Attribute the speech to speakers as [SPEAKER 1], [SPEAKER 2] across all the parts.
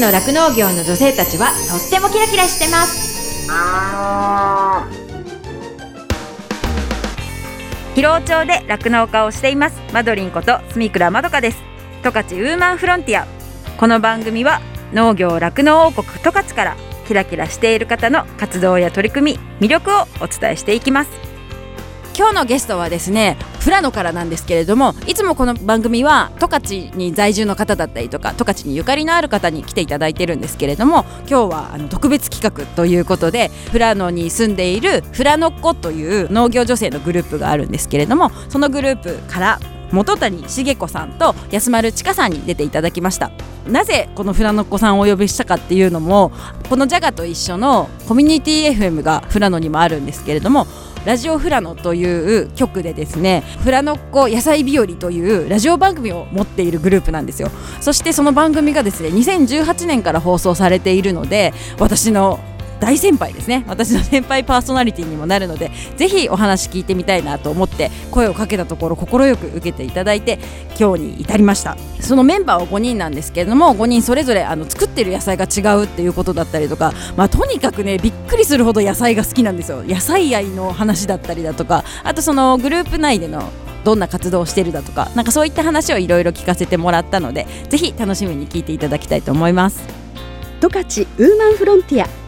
[SPEAKER 1] の酪農業の女性たちはとってもキラキラしてます。
[SPEAKER 2] 広尾町で酪農家をしています。マドリンこと住倉まどかです。十勝ウーマンフロンティア。この番組は農業酪農王国十勝からキラキラしている方の活動や取り組み魅力をお伝えしていきます。
[SPEAKER 3] 今日のゲストはですね富良野からなんですけれどもいつもこの番組は十勝に在住の方だったりとか十勝にゆかりのある方に来ていただいてるんですけれども今日はあの特別企画ということで富良野に住んでいる富良野っ子という農業女性のグループがあるんですけれどもそのグループから本谷茂子さんと安丸千佳さんに出ていただきました。なぜこの富良野っ子さんをお呼びしたかっていうのもこのジャガと一緒のコミュニティ FM が富良野にもあるんですけれどもラジオフラノという曲でですねフラノっ子野菜日和というラジオ番組を持っているグループなんですよ。そしてその番組がですね2018年から放送されているので私の大先輩ですね。私の先輩パーソナリティにもなるのでぜひお話聞いてみたいなと思って声をかけたところ快く受けていただいて今日に至りました。そのメンバーは5人なんですけれども5人それぞれあの作ってる野菜が違うっていうことだったりとか、まあ、とにかくねびっくりするほど野菜が好きなんですよ。野菜愛の話だったりだとかあとそのグループ内でのどんな活動をしてるだとかなんかそういった話をいろいろ聞かせてもらったのでぜひ楽しみに聞いていただきたいと思います。
[SPEAKER 4] 十勝ウーマンフロンティア。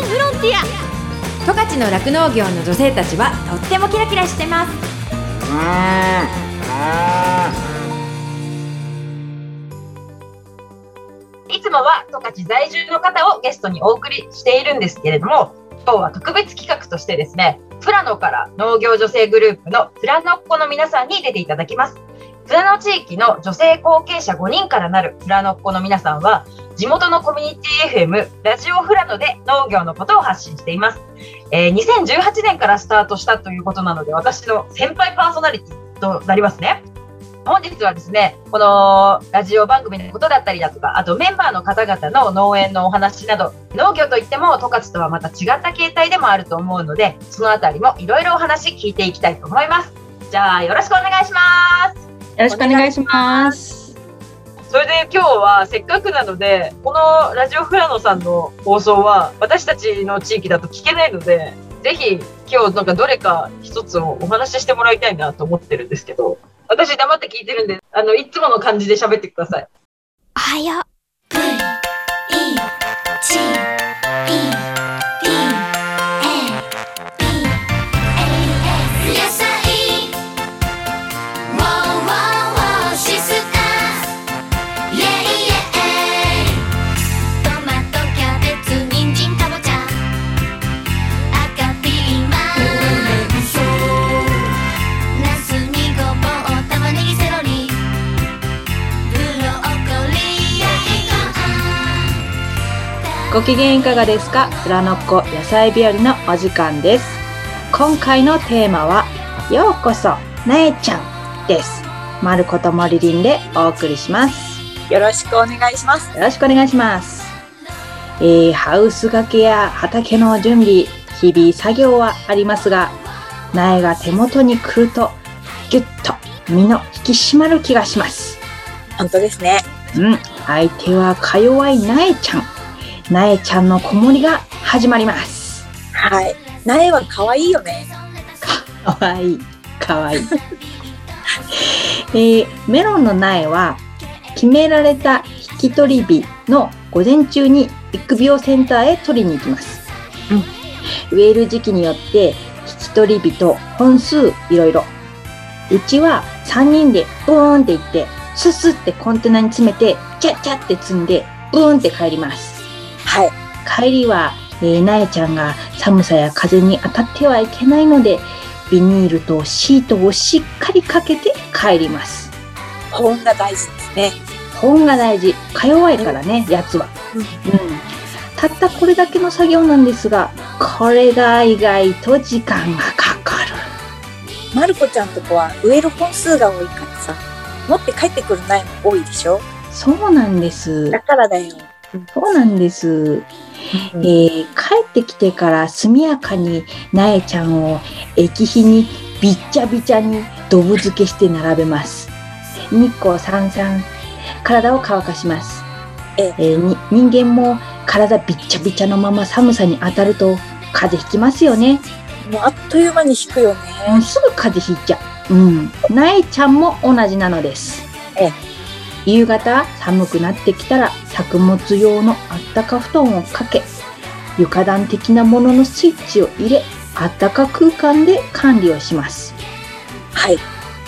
[SPEAKER 1] 十勝の酪農業の女性たちはとってもキラキラしてます。
[SPEAKER 5] いつもは十勝在住の方をゲストにお送りしているんですけれども今日は特別企画としてですね富良野から農業女性グループの富良野っ子の皆さんに出ていただきます。富良野地域の女性後継者5人からなる富良野っ子の皆さんは地元のコミュニティ FM ラジオ富良野で農業のことを発信しています、えー、2018年からスタートしたということなので私の先輩パーソナリティとなりますね本日はですね、このラジオ番組のことだったりだとか、あとメンバーの方々の農園のお話など、農業といっても十勝とはまた違った形態でもあると思うので、そのあたりもいろいろお話聞いていきたいと思います。じゃあ、よろしくお願いします。
[SPEAKER 6] よろしくお願いします。
[SPEAKER 5] それで今日はせっかくなので、このラジオフラノさんの放送は私たちの地域だと聞けないので、ぜひ今日なんかどれか一つをお話ししてもらいたいなと思ってるんですけど、私黙って聞いてるんで、あの、いつもの感じで喋ってください。
[SPEAKER 7] おはよ
[SPEAKER 6] ご機嫌いかがですか？フラノッコ野菜日和のお時間です。今回のテーマは、ようこそ、なえちゃんです。まることもりりんでお送りします。
[SPEAKER 8] よろしくお願いします。
[SPEAKER 6] よろしくお願いします。えー、ハウス掛けや畑の準備、日々作業はありますが、苗が手元に来ると、ぎゅっと身の引き締まる気がします。
[SPEAKER 8] 本当ですね。
[SPEAKER 6] うん、相手はか弱い苗ちゃん。なえちゃんの子守が始まります。
[SPEAKER 8] はい。なえは可愛いよね。
[SPEAKER 6] かわいい。かわいい。えー、メロンの苗は決められた引引き取り日の午前中に育苗センターへ取りに行きます。植える時期によって引き取り日と本数いろいろ。うちは3人でブーンって行って、ススってコンテナに詰めて、チャッチャって積んで、ブーンって帰ります。
[SPEAKER 8] はい。
[SPEAKER 6] 帰りは、えー、なえちゃんが寒さや風に当たってはいけないので、ビニールとシートをしっかりかけて帰ります。
[SPEAKER 8] 保温が大事ですね。
[SPEAKER 6] 保温が大事。か弱いからね、やつは。
[SPEAKER 8] うん
[SPEAKER 6] うん。たったこれだけの作業なんですが、これが意外と時間がかかる。
[SPEAKER 8] まる子ちゃんとこは植える本数が多いからさ、持って帰ってくる苗も多いでしょ？
[SPEAKER 6] そうなんです
[SPEAKER 8] だ。からだよ。
[SPEAKER 6] そうなんです。えー帰ってきてから速やかになえちゃんを液肥にびっちゃびちゃにドブ漬けして並べます。日光さんさん、体を乾かします。
[SPEAKER 8] え
[SPEAKER 6] えーに人間も体びっちゃびちゃのまま寒さに当たると風邪ひきますよね。
[SPEAKER 8] もうあっという間に引くよね。
[SPEAKER 6] すぐ風邪ひいちゃう。うん。なえちゃんも同じなのです。
[SPEAKER 8] ええ
[SPEAKER 6] 夕方寒くなってきたら作物用のあったか布団をかけ、床暖的なもののスイッチを入れ、あったか空間で管理をします。
[SPEAKER 8] はい。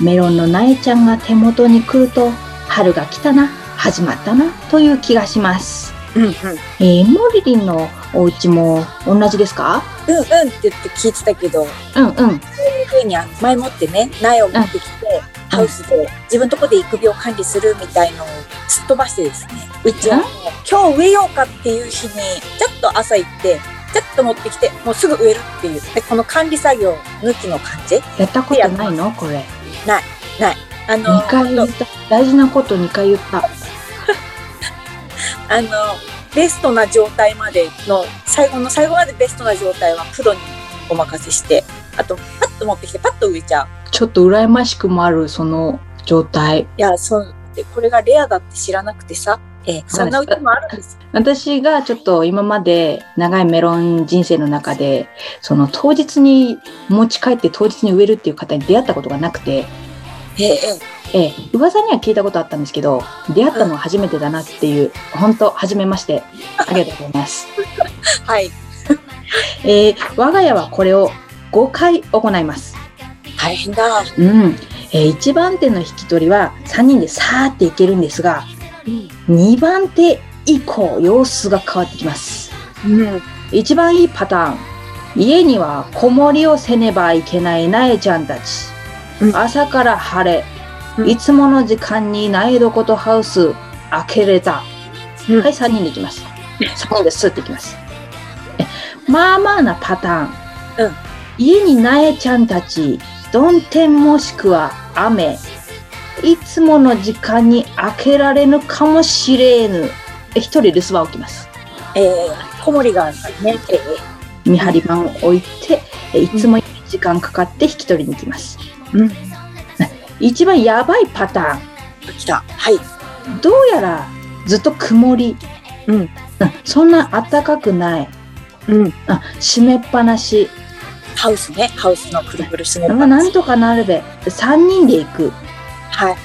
[SPEAKER 6] メロンのなえちゃんが手元に来ると、春が来たな、始まったな、という気がします。
[SPEAKER 8] うんうん。うん
[SPEAKER 6] えー、モリリンのお家も同じですか？
[SPEAKER 8] うんって言って聞いてたけど、
[SPEAKER 6] うんうん。
[SPEAKER 8] そういう風に前もってね、苗を持ってきて、ハウスで自分のとこで育苗管理するみたいのをすっ飛ばしてですね、うちは今日植えようかっていう日に、ちょっと朝行って、ちょっと持ってきて、もうすぐ植えるっていう。で、この管理作業抜きの感じ？
[SPEAKER 6] やったことないの？これ。
[SPEAKER 8] あの、
[SPEAKER 6] 2回言った。大事なこと2回言った。
[SPEAKER 8] あの、ベストな状態までの、最後の最後までベストな状態はプロにお任せして、あと、パッと持ってきて、パッと植えちゃう。
[SPEAKER 6] ちょっと羨ましくもある、その状態。
[SPEAKER 8] いや、そう、で、これがレアだって知らなくてさ、ええ、そんなうちもあるんですよ。
[SPEAKER 6] 私がちょっと今まで長いメロン人生の中で、その当日に持ち帰って当日に植えるっていう方に出会ったことがなくて、
[SPEAKER 8] ええ、ええ、
[SPEAKER 6] ええ、噂には聞いたことあったんですけど、出会ったのは初めてだなっていう、本当初めまして、ありがとうございます。
[SPEAKER 8] はい。
[SPEAKER 6] えー我が家はこれを5回行います。
[SPEAKER 8] 大変だ。
[SPEAKER 6] うん。えー1番手の引き取りは3人でさーっていけるんですが、2番手以降様子が変わってきます。
[SPEAKER 8] うん。
[SPEAKER 6] 一番いいパターン。家には子守りをせねばいけないなえちゃんたち。
[SPEAKER 8] うん
[SPEAKER 6] 朝から晴れ。
[SPEAKER 8] うん
[SPEAKER 6] いつもの時間に苗床とハウス開けれた。
[SPEAKER 8] うん
[SPEAKER 6] はい、3人で行きます。3人でスッて行きます。えまあまあなパターン。
[SPEAKER 8] うん
[SPEAKER 6] 家になえちゃんたち、曇天もしくは雨。いつもの時間に開けられぬかもしれぬ。え一人留守番を置きます。
[SPEAKER 8] ええ、小森があるからね。ええ、
[SPEAKER 6] 見張り板を置いて、えいつも時間かかって引き取りに行きます。
[SPEAKER 8] うん。
[SPEAKER 6] 一番やばいパタ
[SPEAKER 8] 来た。はい。
[SPEAKER 6] ーン。どうやらずっと曇り。
[SPEAKER 8] うん。
[SPEAKER 6] そんな暖かくない。
[SPEAKER 8] うん。
[SPEAKER 6] あ閉めっぱなし。
[SPEAKER 8] ハウスね。ハウスのくるくるすね
[SPEAKER 6] まあ、なんとかなるべ。3人で行く。
[SPEAKER 8] はい。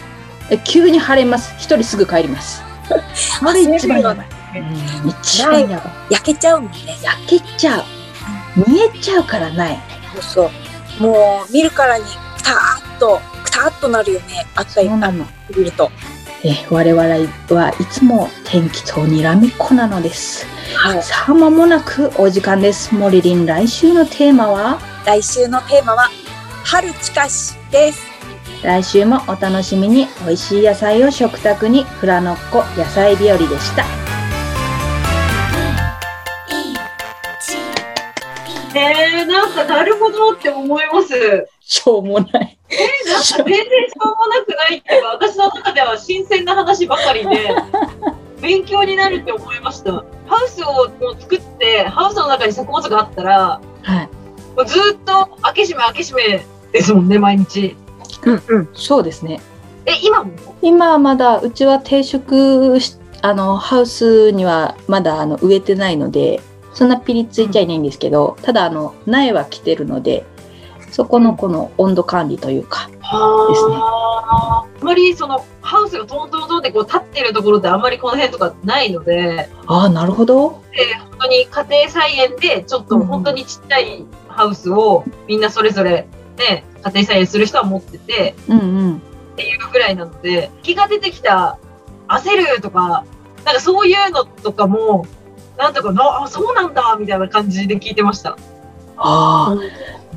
[SPEAKER 6] え急に晴れます。1人すぐ帰ります。あれ一番やばい。うん一番やばい。
[SPEAKER 8] 焼けちゃうもんね。
[SPEAKER 6] 焼けちゃう。見えちゃうからない。
[SPEAKER 8] そうそう。もう見るからにくたーっと、くたーっとなるよね。あ
[SPEAKER 6] そうなの。
[SPEAKER 8] 見ると。
[SPEAKER 6] え我々はいつも天気とにらめっこなのです。
[SPEAKER 8] はい。
[SPEAKER 6] さあ、間もなくお時間です。モリリン、来週のテーマは？
[SPEAKER 8] 来週のテーマは、春近しです。
[SPEAKER 6] 来週もお楽しみに美味しい野菜を食卓にフラノッコ野菜日和でした。
[SPEAKER 5] えー、なんかなるほどって思います。
[SPEAKER 6] しょうもない。
[SPEAKER 5] なんか全然しょうもなくないっていうか、私の中では新鮮な話ばかりで、勉強になるって思いました。ハウスをもう作って、ハウスの中に作物があったら、
[SPEAKER 6] はい。
[SPEAKER 5] もうずっと開け閉め開け閉めですもんね、毎日。
[SPEAKER 8] うんうん。
[SPEAKER 6] そうですね。
[SPEAKER 5] え、今も？
[SPEAKER 6] 今はまだ、うちは定食し、あの、ハウスにはまだあの植えてないので、そんなピリついちゃいないんですけど、ただあの、苗は来てるので、そこのこの温度管理というか、
[SPEAKER 5] はあ。あまりそのハウスがトントントンってこう立ってるところってあんまりこの辺とかないので、
[SPEAKER 6] ああ、なるほど。
[SPEAKER 5] で本当に家庭菜園でちょっと本当にちっちゃいハウスをみんなそれぞれね、家庭菜園する人は持ってて
[SPEAKER 6] うんうん。
[SPEAKER 5] っていうぐらいなので、気が出てきた焦るとか、なんかそういうのとかも、なんとかな、あ、そうなんだみたいな感じで聞いてました。
[SPEAKER 6] ああ、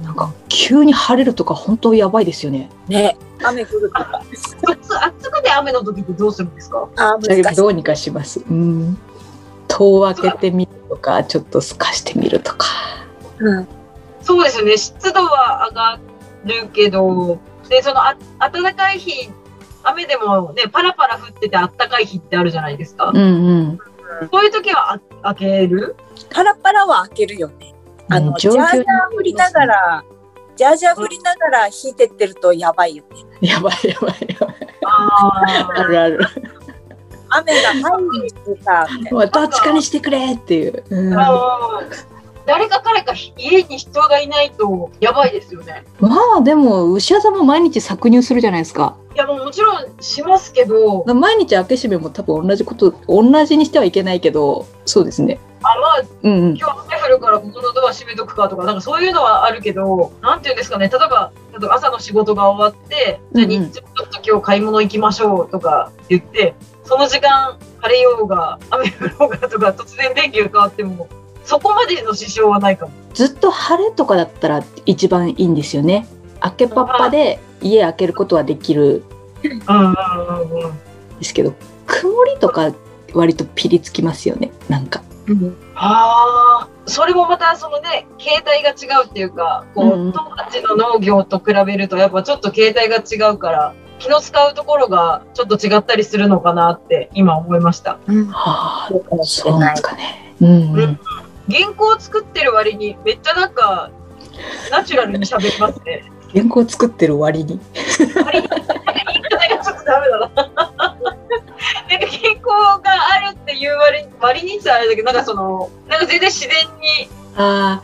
[SPEAKER 6] なんか急に晴れるとか本当やばいですよね。
[SPEAKER 8] ね、雨降るとか。
[SPEAKER 5] 暑暑くて雨の時ってどうするんですか？
[SPEAKER 8] あー、難しい。
[SPEAKER 6] どうにかします。うん。戸を開けてみるとか、ちょっと透かしてみるとか。
[SPEAKER 8] うん。
[SPEAKER 5] そうですよね。湿度は上がるけど、で、そのあ暖かい日、雨でもね、パラパラ降ってて暖かい日ってあるじゃないですか。
[SPEAKER 6] うんうん。
[SPEAKER 5] そういう時はあ開ける？
[SPEAKER 8] パラパラは開けるよね。あの、
[SPEAKER 6] うん
[SPEAKER 8] ジャージャー
[SPEAKER 6] 状況に
[SPEAKER 8] 降りながら、ジャージャー降りながら引いてってるとやばいよね。
[SPEAKER 6] やばいやばいやばい。
[SPEAKER 5] あ
[SPEAKER 6] あるある。
[SPEAKER 8] 雨が入るしてさ、
[SPEAKER 6] どっちかにしてくれっていう。うん
[SPEAKER 5] 誰か彼か家に人がいないとやばいですよね。
[SPEAKER 6] あでも、牛屋さんも毎日搾乳するじゃないですか。
[SPEAKER 5] いやもうもちろんしますけど、
[SPEAKER 6] 毎日開け閉めも多分同じこと、同じにしてはいけないけど、そうですね。
[SPEAKER 5] あまあ
[SPEAKER 6] うんうん。
[SPEAKER 5] 今日雨降るからここのドア閉めとくかとか、なんかそういうのはあるけど、なんていうんですかね、例えば、例えば朝の仕事が終わって、じゃ日中ちょっと今日買い物行きましょうとか言って、その時間晴れようが雨降ろうがとか突然天気が変わっても、そこまでの支障はないかも。
[SPEAKER 6] ずっと晴れとかだったら一番いいんですよね。開けっぱっぱで家開けることはできる
[SPEAKER 5] うんうんうんうん。
[SPEAKER 6] ですけど、曇りとか割とピリつきますよね。なんか。
[SPEAKER 5] ああ、それもまたそのね、形態が違うっていうか、こう、
[SPEAKER 6] うんうん
[SPEAKER 5] 十勝の農業と比べるとやっぱちょっと形態が違うから、気の使うところがちょっと違ったりするのかなって今思いました。
[SPEAKER 6] はあ、
[SPEAKER 8] そうかもし
[SPEAKER 6] そう
[SPEAKER 8] れなんい
[SPEAKER 6] なです。かね。うん、うん。
[SPEAKER 5] 原稿を作ってる割にめっちゃなんか、ナチュラルに喋りますね。
[SPEAKER 6] 原稿作ってる割に？
[SPEAKER 5] 言い方がちょっとダメだな。なんか原稿があるっていう割に、割にってあれだけど、なんかその、なんか全然自然に
[SPEAKER 6] あ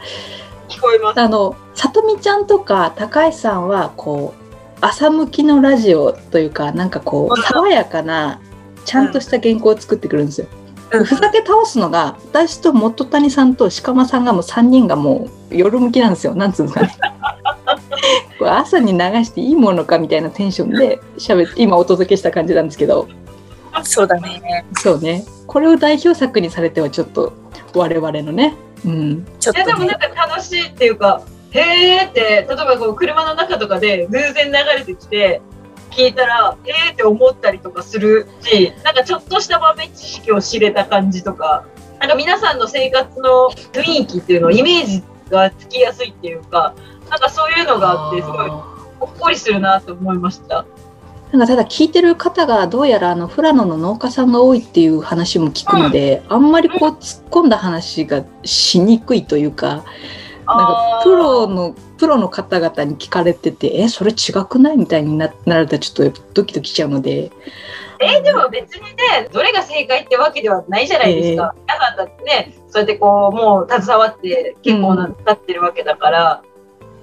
[SPEAKER 5] 聞こえます。
[SPEAKER 6] あ、あの、さとみちゃんとか高橋さんは、こう、朝向きのラジオというか、なんかこう、爽やかな、ちゃんとした原稿を作ってくるんですよ。ふざけ倒すのが、私と元谷さんと鹿間さんがもう3人がもう夜向きなんですよ。なんつうんですかね。これ朝に流していいものかみたいなテンションで喋って、今お届けした感じなんですけど、
[SPEAKER 8] そうだね。
[SPEAKER 6] そうね。これを代表作にされてはちょっと我々のね、うん。
[SPEAKER 5] いやでも
[SPEAKER 8] ちょっとね
[SPEAKER 5] なん。か楽しいっていうか、へーって、例えばこう車の中とかで偶然流れてきて、聞いたら、へーって思ったりとかするし、なんかちょっとした豆知識を知れた感じとか、なんか皆さんの生活の雰囲気っていうのをイメージがつきやすいっていうか、なんかそういうのがあって、すごいほっこりするなって思いました。
[SPEAKER 6] なんかただ聞いてる方がどうやらあの富良野の農家さんが多いっていう話も聞くので、あんまりこう突っ込んだ話がしにくいというか、なんかプロのプロの方々に聞かれてて、え、それ違くないみたいにななるとちょっとドキドキしちゃうので、
[SPEAKER 5] えーでも別にね、どれが正解ってわけではないじゃないですか。皆さんだってね、そうやってこう、もう携わって結構な、経ってるわけだから、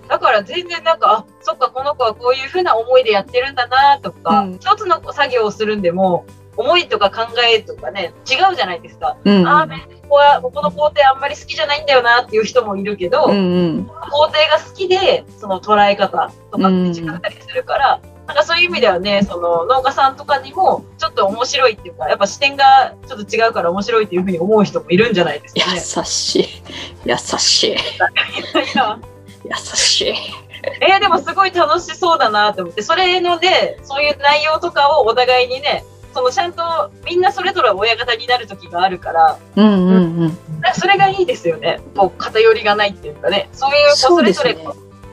[SPEAKER 5] だから全然なんか、あ、そっか、この子はこういうふうな思いでやってるんだなとか、
[SPEAKER 6] うん。
[SPEAKER 5] 一つの作業をするんでも、思いとか考えとかね、違うじゃないですか。
[SPEAKER 6] うん、
[SPEAKER 5] あー、ここは、ここの工程あんまり好きじゃないんだよなっていう人もいるけど、
[SPEAKER 6] うんうん、
[SPEAKER 5] 工程が好きで、その捉え方とかって違ったりするから、なんかそういう意味ではね、その農家さんとかにも、ちょっと面白いっていうか、やっぱ視点がちょっと違うから面白いっていうふうに思う人もいるんじゃないですかね。
[SPEAKER 6] 優しい、優しい、優しい。
[SPEAKER 5] えーでもすごい楽しそうだなと思って、それので、そういう内容とかをお互いにね、そのちゃんとみんなそれぞれ親方になる時があるから、
[SPEAKER 6] うんうんうん。
[SPEAKER 5] それがいいですよね。こう偏りがないっていうかね、そういうこう
[SPEAKER 6] そ
[SPEAKER 5] れぞれ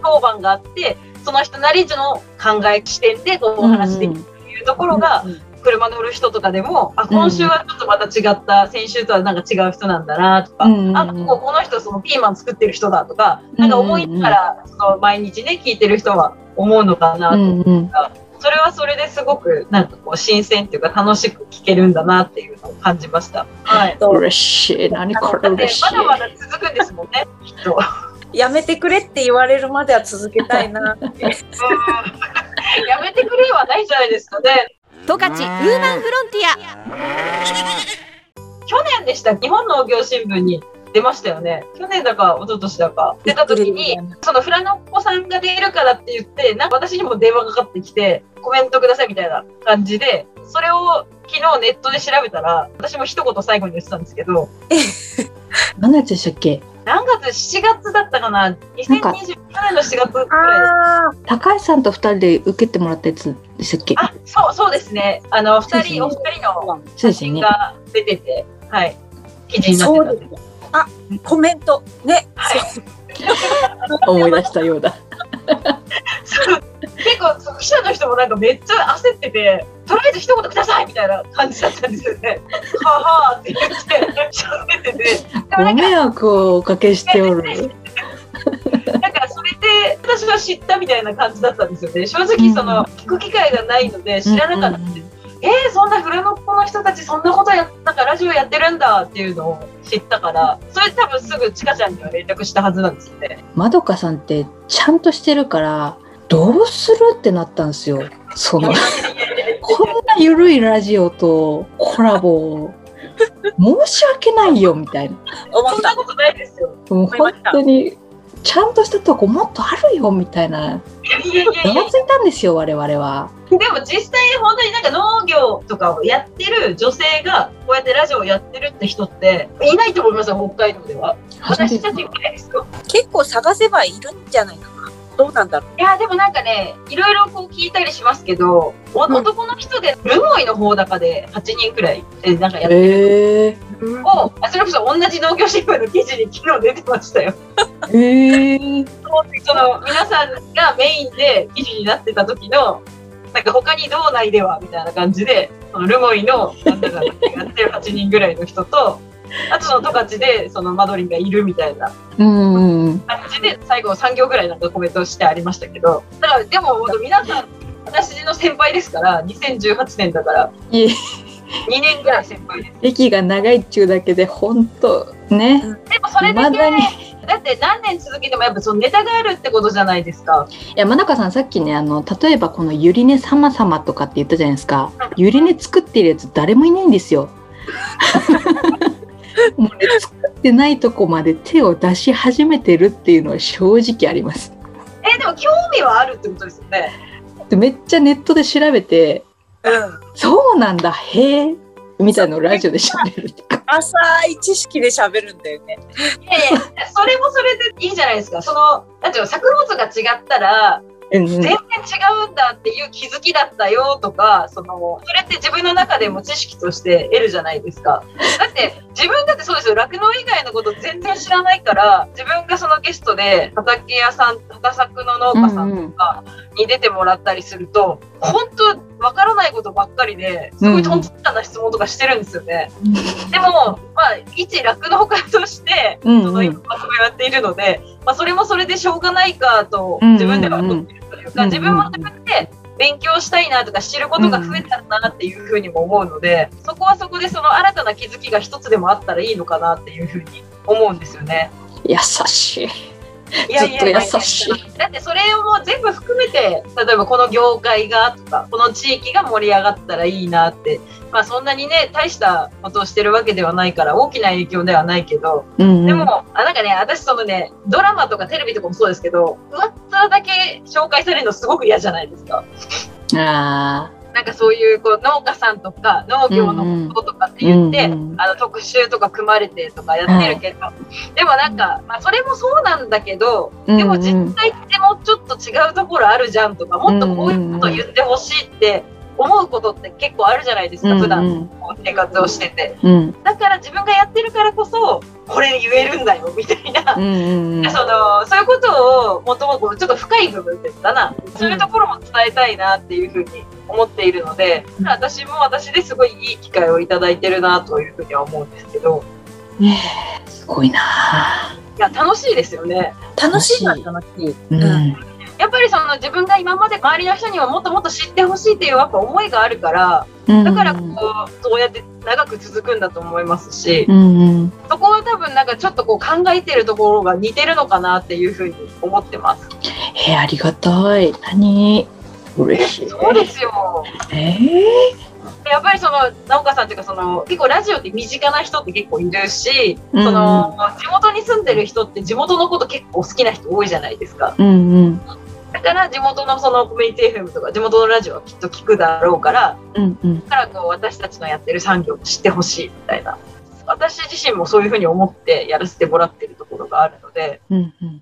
[SPEAKER 5] 当番があって、その人なりの考え視点でこうお話できるっていうところが、車乗る人とかでも、あ、今週はちょっとまた違った、先週とはなんか違う人なんだなとか、
[SPEAKER 6] うんうんうん
[SPEAKER 5] あ、こここの人そのピーマン作ってる人だとか、なんか思いながら、その毎日ね、聞いてる人は思うのかなと、
[SPEAKER 6] うんうん。
[SPEAKER 5] それはそれですごくなんかこう新鮮っていうか楽しく聞けるんだなっていうのを感じました。はい。
[SPEAKER 6] 嬉しい。何これ嬉しい
[SPEAKER 5] ま。だまだ続くんですもんね、きっと。
[SPEAKER 8] やめてくれって言われるまでは続けたいな。
[SPEAKER 5] やめてくれはないじゃないですかね。
[SPEAKER 9] 十勝ウーマンフロンティア
[SPEAKER 5] 去年でした、日本農業新聞に出ましたよね。去年だか、一昨年だか、出た時に、そのフラノッコさんが出るからって言って、なんか私にも電話がかかってきて、コメントくださいみたいな感じで、それを昨日ネットで調べたら、私も一言最後に言ってたんですけど、
[SPEAKER 6] 何月でしたっけ？
[SPEAKER 5] 何月 ?7 月だったかな ?2020 年の7月くらいです。
[SPEAKER 6] 高橋さんと二人で受けてもらったやつでしたっけ？
[SPEAKER 5] あ、そう、そうですね。あの、二人、お
[SPEAKER 6] そ
[SPEAKER 5] 二人の写。真が出てて、はい。記事になってたんで。
[SPEAKER 8] あ、コメント。ね。
[SPEAKER 6] 思い出したようだ。
[SPEAKER 5] そう結構記者の人もなんかめっちゃ焦ってて、とりあえず一言くださいみたいな感じだったんですよね。はあはあって言って喋ってて、
[SPEAKER 6] ご迷惑をおかけしておる。
[SPEAKER 5] だからそれで私は知ったみたいな感じだったんですよね。正直その聞く機会がないので知らなかったんです。えー、そんなフラノの人たちそんなことやなんかラジオやってるんだっていうのを知ったから、それ多分すぐちかちゃんには連絡したはずなんですよね。
[SPEAKER 6] まどかさんってちゃんとしてるから、どうするってなったんですよ。その、こんなゆるいラジオとコラボ、申し訳ないよ、みたいな。
[SPEAKER 8] 思った。
[SPEAKER 5] そんなことないですよ。
[SPEAKER 6] もう本当に、ちゃんとしたとこもっとあるよ、みたいな。ざわついたんですよ、我々は。
[SPEAKER 5] でも実際本当になんか農業とかをやってる女性がこうやってラジオをやってるって人っていないと思いますよ、北海道では。私たちぐらいですよ。
[SPEAKER 8] 結構探せばいるんじゃないかな。どうなんだろう。
[SPEAKER 5] いや、でもなんかね、いろいろこう聞いたりしますけど、お男の人でルモイの方高で8人くらいえなんかやってる
[SPEAKER 6] へえ
[SPEAKER 5] を、あそれこそ同じ農業新聞の記事に昨日出てましたよ。
[SPEAKER 6] え。
[SPEAKER 5] その皆さんがメインで記事になってた時の、なんか他に道内ではみたいな感じで、そのルモイのなんだかやってる8人ぐらいの人と、あとその十勝でそのマドリンがいるみたいな。感じで最後3行ぐらいなんかコメントしてありましたけど、だからでも皆さん、私の先輩ですから、2018年だから、
[SPEAKER 6] いえ、
[SPEAKER 5] 2年ぐらい先輩です。
[SPEAKER 6] 歴が長いっちゅうだけで、本当ね。
[SPEAKER 5] でもそれだけ、
[SPEAKER 6] 未だ
[SPEAKER 5] って何年続けてもやっぱそのネタがあるってことじゃないですか。
[SPEAKER 6] いや、まなかさんさっきね、あの、例えばこのゆりね様々とかって言ったじゃないですか。ゆりね作ってるやつ誰もいないんですよ。もうね、作ってないとこまで手を出し始めてるっていうのは正直あります。
[SPEAKER 5] えでも興味はあるってことですよね。
[SPEAKER 6] でめっちゃネットで調べて、
[SPEAKER 8] うん。
[SPEAKER 6] そうなんだ、へえ、みたいなのをラジオで喋る。
[SPEAKER 8] 浅い知識で喋るんだよね。
[SPEAKER 5] いやいや、それもそれでいいじゃないですか。その、なんていうの、作物が違ったら、
[SPEAKER 6] うんうん
[SPEAKER 5] 全然違うんだっていう気づきだったよとか、その、それって自分の中でも知識として得るじゃないですか。だって、自分だってそうですよ。酪農以外のこと全然知らないから、自分がそのゲストで畑屋さん、畑作の農家さんとかに出てもらったりすると、本当わからないことばっかりで、すごいトンチンカンな質問とかしてるんですよね。でも、まあ、一酪農家として、
[SPEAKER 6] うん
[SPEAKER 5] その今まとめをやっているので、まあ、それもそれでしょうがないかと
[SPEAKER 6] うんうんうん
[SPEAKER 5] 自分では思っているというか、
[SPEAKER 6] うんうん
[SPEAKER 5] 自分も自分で勉強したいなとか知ることが増えたなっていうふうにも思うので、そこはそこでその新たな気づきが一つでもあったらいいのかなっていうふうに思うんですよね。
[SPEAKER 6] 優しい。
[SPEAKER 5] いやいや
[SPEAKER 6] 優しい。
[SPEAKER 5] だってそれをもう全部含めて例えばこの業界がとかこの地域が盛り上がったらいいなってまあそんなにね大したことをしてるわけではないから大きな影響ではないけど
[SPEAKER 6] うんうん
[SPEAKER 5] でも、あなんかね、私そのね、ドラマとかテレビとかもそうですけど、上っ面だけ紹介されるのすごく嫌じゃないですか。
[SPEAKER 6] あ
[SPEAKER 5] なんかそういうこう農家さんとか農業のこととかって言って、
[SPEAKER 6] うんうん
[SPEAKER 5] あの特集とか組まれてとかやってるけど、でもなんか、まあそれもそうなんだけど、
[SPEAKER 6] ー
[SPEAKER 5] でも実際ってもうちょっと違うところあるじゃんとか、もっとこういうこと言ってほしいって思うことって結構あるじゃないですか、普段こう生活をしてて。
[SPEAKER 6] うん。
[SPEAKER 5] だから自分がやってるからこそ、これ言えるんだよ、みたいな。
[SPEAKER 6] うんうんうん。
[SPEAKER 5] そのそういうことをもともとちょっと深い部分ですかな、そういうところも伝えたいなっていうふうに思っているので、私も私ですごいいい機会をいただいてるなというふうには思うんですけど、
[SPEAKER 6] すごいな。い
[SPEAKER 5] や、楽しいですよね。
[SPEAKER 8] 楽しい。な、楽しい。
[SPEAKER 6] うん。
[SPEAKER 5] やっぱりその自分が今まで周りの人にももっともっと知ってほしいっていうやっぱ思いがあるから、
[SPEAKER 6] うん。
[SPEAKER 5] だからこう、そうやって長く続くんだと思いますし、
[SPEAKER 6] うん。うん
[SPEAKER 5] そこは多分なんかちょっとこう考えてるところが似てるのかなっていうふうに思ってます。
[SPEAKER 6] えーありがたい。何？嬉しい。
[SPEAKER 5] そうですよ。
[SPEAKER 6] え
[SPEAKER 5] やっぱりその直岡さんっていうかその結構ラジオって身近な人って結構いるし、
[SPEAKER 6] うん
[SPEAKER 5] その地元に住んでる人って地元のこと結構好きな人多いじゃないですか。
[SPEAKER 6] うんうん
[SPEAKER 5] だから地元のそのコミュニティ FM とか地元のラジオはきっと聞くだろうから、
[SPEAKER 6] うんうん
[SPEAKER 5] だからこう私たちのやってる産業を知ってほしいみたいな。私自身もそういうふうに思ってやらせてもらってるところがあるので、
[SPEAKER 6] うんうん。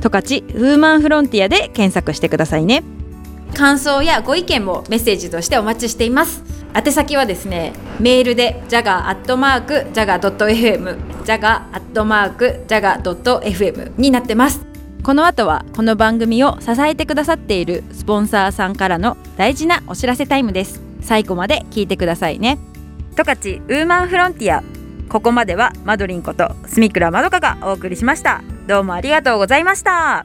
[SPEAKER 2] 十勝ウーマンフロンティアで検索してくださいね。
[SPEAKER 1] 感想やご意見もメッセージとしてお待ちしています。宛先はですねメールで jaga.jaga.fm jaga.jaga.fm になってます。
[SPEAKER 2] この後はこの番組を支えてくださっているスポンサーさんからの大事なお知らせタイムです。最後まで聞いてくださいね。十勝ウーマンフロンティア。ここまではマドリンこと住倉まどかがお送りしました。どうもありがとうございました。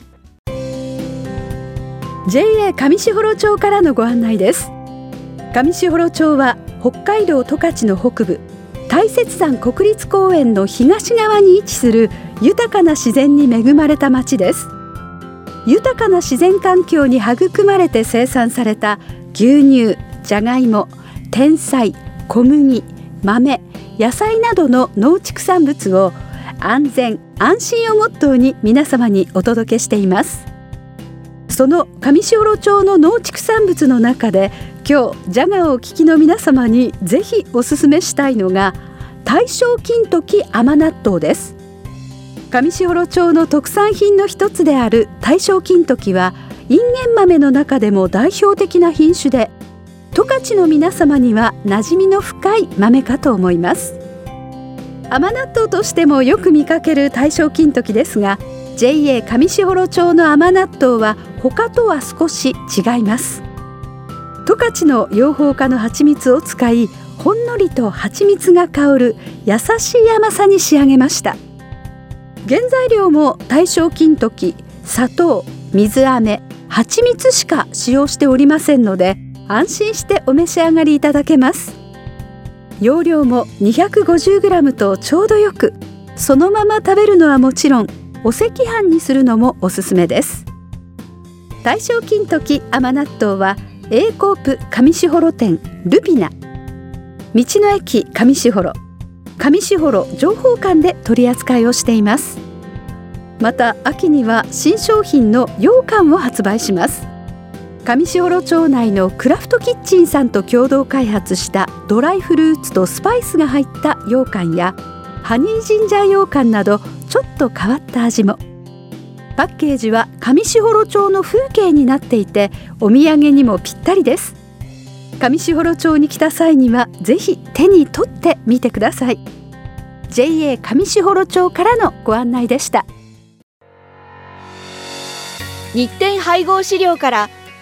[SPEAKER 4] JA 上士幌町からのご案内です。上士幌町は北海道十勝の北部大雪山国立公園の東側に位置する豊かな自然に恵まれた町です。豊かな自然環境に育まれて生産された牛乳、じゃがいも、天菜、小麦、豆、野菜などの農畜産物を安全安心をモットーに皆様にお届けしています。その上士幌町の農畜産物の中で今日ジャガーをお聞きの皆様にぜひおすすめしたいのが大正金時甘納豆です。上士幌町の特産品の一つである大正金時はインゲン豆の中でも代表的な品種で十勝の皆様には馴染みの深い豆かと思います。甘納豆としてもよく見かける大正金時ですが JA 上士幌町の甘納豆は他とは少し違います。十勝の養蜂家の蜂蜜を使いほんのりと蜂蜜が香る優しい甘さに仕上げました。原材料も大正金時砂糖水飴蜂蜜しか使用しておりませんので安心してお召し上がりいただけます。容量も 250g とちょうどよくそのまま食べるのはもちろんお赤飯にするのもおすすめです。大正金時甘納豆は A コープ上士幌店ルピナ。道の駅上士幌。上士幌情報館で取り扱いをしています。また秋には新商品の羊羹を発売します。上士幌町内のクラフトキッチンさんと共同開発したドライフルーツとスパイスが入った羊羹やハニージンジャー羊羹などちょっと変わった味も。パッケージは上士幌町の風景になっていてお土産にもぴったりです。上士幌町に来た際にはぜひ手に取ってみてください。JA 上士幌町からのご案内でした。
[SPEAKER 9] 日展配合飼料から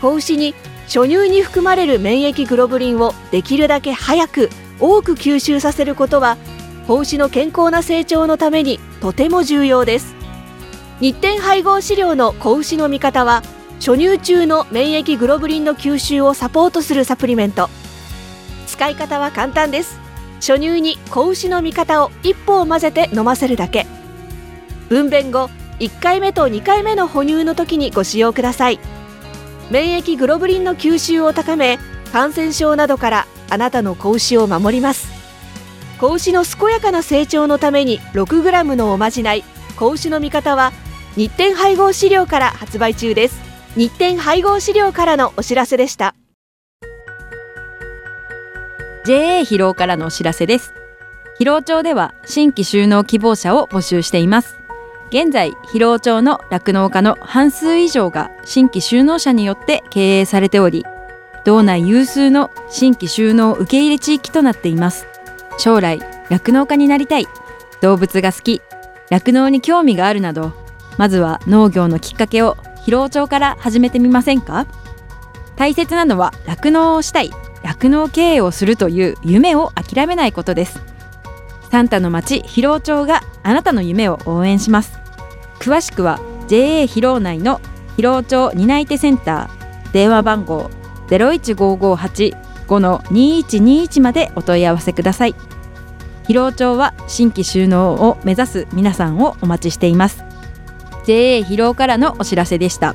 [SPEAKER 9] 子牛に初乳に含まれる免疫グロブリンをできるだけ早く多く吸収させることは子牛の健康な成長のためにとても重要です。日展配合飼料の子牛の味方は初乳中の免疫グロブリンの吸収をサポートするサプリメント。使い方は簡単です。初乳に子牛の味方を一歩を混ぜて飲ませるだけ。分娩後1回目と2回目の哺乳の時にご使用ください。免疫グロブリンの吸収を高め感染症などからあなたの子牛を守ります。子牛の健やかな成長のために 6g のおまじない子牛の味方は日展配合飼料から発売中です。日展配合資料からのお知らせでした。
[SPEAKER 3] JA 疲労からのお知らせです。疲労町では新規就農希望者を募集しています。現在疲労町の酪農家の半数以上が新規就農者によって経営されており道内有数の新規就農受け入れ地域となっています。将来酪農家になりたい。動物が好き。酪農に興味があるなどまずは農業のきっかけを疲労町から始めてみませんか？大切なのは酪農をしたい。酪農経営をするという夢を諦めないことです。サンタの町広労町があなたの夢を応援します。詳しくは JA 広労内の広労町担い手センター電話番号015585-2121までお問い合わせください。広労町は新規収納を目指す皆さんをお待ちしています。JA 広労からのお知らせでした。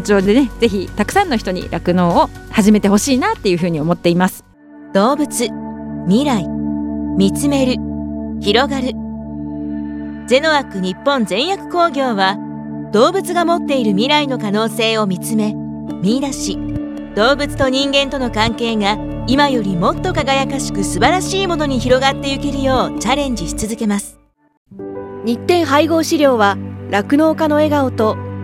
[SPEAKER 3] 町でねぜひたくさんの人に酪農を始めてほしいなっていうふうに思っています。
[SPEAKER 10] 動物未来見つめる広がる。ゼノアック日本全薬工業は動物が持っている未来の可能性を見つめ見出し。動物と人間との関係が今よりもっと輝かしく素晴らしいものに広がっていけるようチャレンジし続けます。
[SPEAKER 9] 日展配合資料は酪農家の笑顔と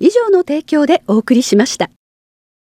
[SPEAKER 4] 以上の提供でお送りしました。